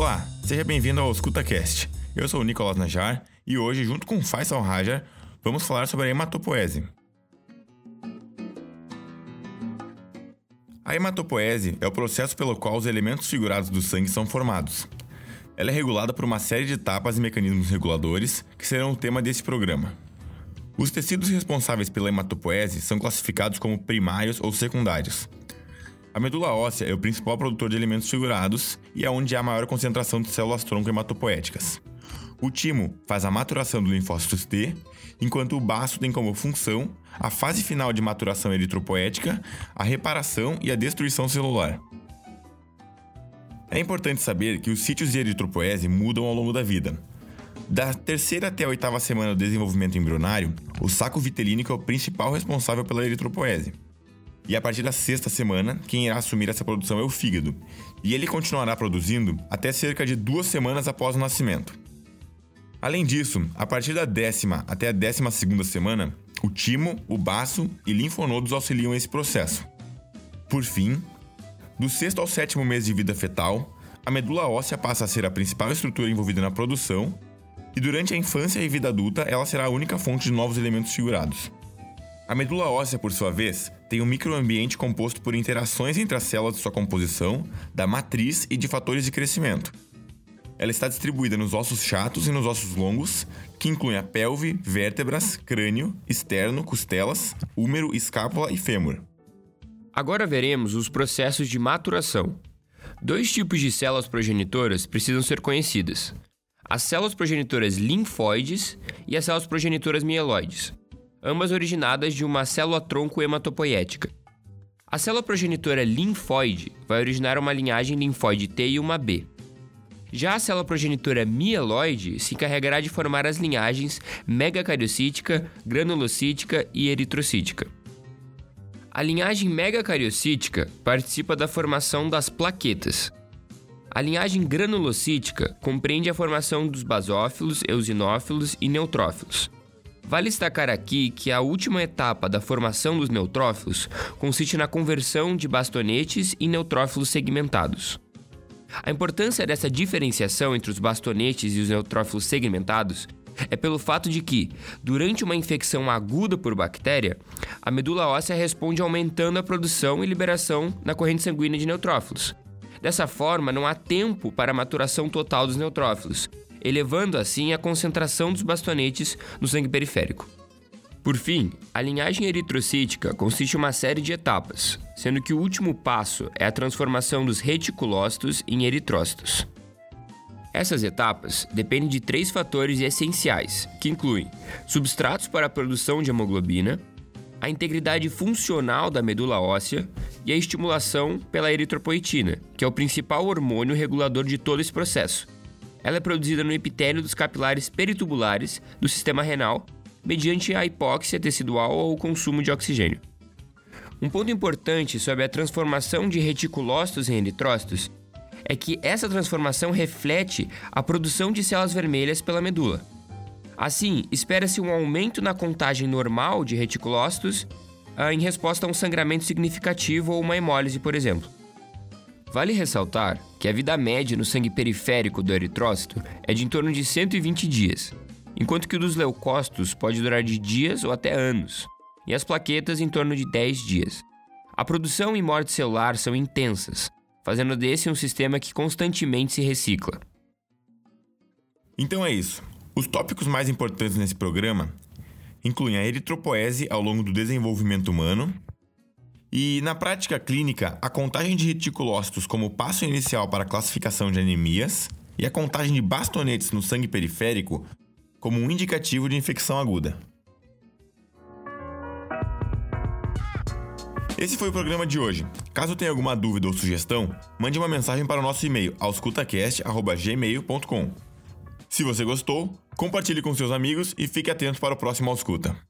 Olá, seja bem-vindo ao EscutaCast. Eu sou o Nicolas Najar e hoje, junto com Faisal Rajar, vamos falar sobre a hematopoese. A hematopoese é o processo pelo qual os elementos figurados do sangue são formados. Ela é regulada por uma série de etapas e mecanismos reguladores que serão o tema desse programa. Os tecidos responsáveis pela hematopoese são classificados como primários ou secundários. A medula óssea é o principal produtor de elementos figurados e é onde há maior concentração de células tronco hematopoéticas. O timo faz a maturação do linfócitos T, enquanto o baço tem como função a fase final de maturação eritropoética, a reparação e a destruição celular. É importante saber que os sítios de eritropoese mudam ao longo da vida. Da terceira até a oitava semana do desenvolvimento embrionário, o saco vitelínico é o principal responsável pela eritropoese. E a partir da sexta semana, quem irá assumir essa produção é o fígado, e ele continuará produzindo até cerca de duas semanas após o nascimento. Além disso, a partir da décima até a décima segunda semana, o timo, o baço e linfonodos auxiliam esse processo. Por fim, do sexto ao sétimo mês de vida fetal, a medula óssea passa a ser a principal estrutura envolvida na produção, e durante a infância e vida adulta ela será a única fonte de novos elementos figurados. A medula óssea, por sua vez, tem um microambiente composto por interações entre as células de sua composição, da matriz e de fatores de crescimento. Ela está distribuída nos ossos chatos e nos ossos longos, que incluem a pelve, vértebras, crânio, externo, costelas, úmero, escápula e fêmur. Agora veremos os processos de maturação. Dois tipos de células progenitoras precisam ser conhecidas: as células progenitoras linfóides e as células progenitoras mieloides, ambas originadas de uma célula-tronco hematopoética. A célula progenitora linfóide vai originar uma linhagem linfóide T e uma B. Já a célula progenitora mieloide se encarregará de formar as linhagens megacariocítica, granulocítica e eritrocítica. A linhagem megacariocítica participa da formação das plaquetas. A linhagem granulocítica compreende a formação dos basófilos, eosinófilos e neutrófilos. Vale destacar aqui que a última etapa da formação dos neutrófilos consiste na conversão de bastonetes em neutrófilos segmentados. A importância dessa diferenciação entre os bastonetes e os neutrófilos segmentados é pelo fato de que, durante uma infecção aguda por bactéria, a medula óssea responde aumentando a produção e liberação na corrente sanguínea de neutrófilos. Dessa forma, não há tempo para a maturação total dos neutrófilos, elevando assim a concentração dos bastonetes no sangue periférico. Por fim, a linhagem eritrocítica consiste em uma série de etapas, sendo que o último passo é a transformação dos reticulócitos em eritrócitos. Essas etapas dependem de três fatores essenciais, que incluem substratos para a produção de hemoglobina, a integridade funcional da medula óssea e a estimulação pela eritropoetina, que é o principal hormônio regulador de todo esse processo. Ela é produzida no epitélio dos capilares peritubulares do sistema renal, mediante a hipóxia tecidual ou o consumo de oxigênio. Um ponto importante sobre a transformação de reticulócitos em eritrócitos é que essa transformação reflete a produção de células vermelhas pela medula. Assim, espera-se um aumento na contagem normal de reticulócitos ah, em resposta a um sangramento significativo ou uma hemólise, por exemplo. Vale ressaltar que a vida média no sangue periférico do eritrócito é de em torno de 120 dias, enquanto que o dos leucócitos pode durar de dias ou até anos, e as plaquetas em torno de 10 dias. A produção e morte celular são intensas, fazendo desse um sistema que constantemente se recicla. Então é isso. Os tópicos mais importantes nesse programa incluem a eritropoese ao longo do desenvolvimento humano e, na prática clínica, a contagem de reticulócitos como passo inicial para a classificação de anemias e a contagem de bastonetes no sangue periférico como um indicativo de infecção aguda. Esse foi o programa de hoje. Caso tenha alguma dúvida ou sugestão, mande uma mensagem para o nosso e-mail auscultacast.gmail.com. Se você gostou, compartilhe com seus amigos e fique atento para o próximo Ausculta.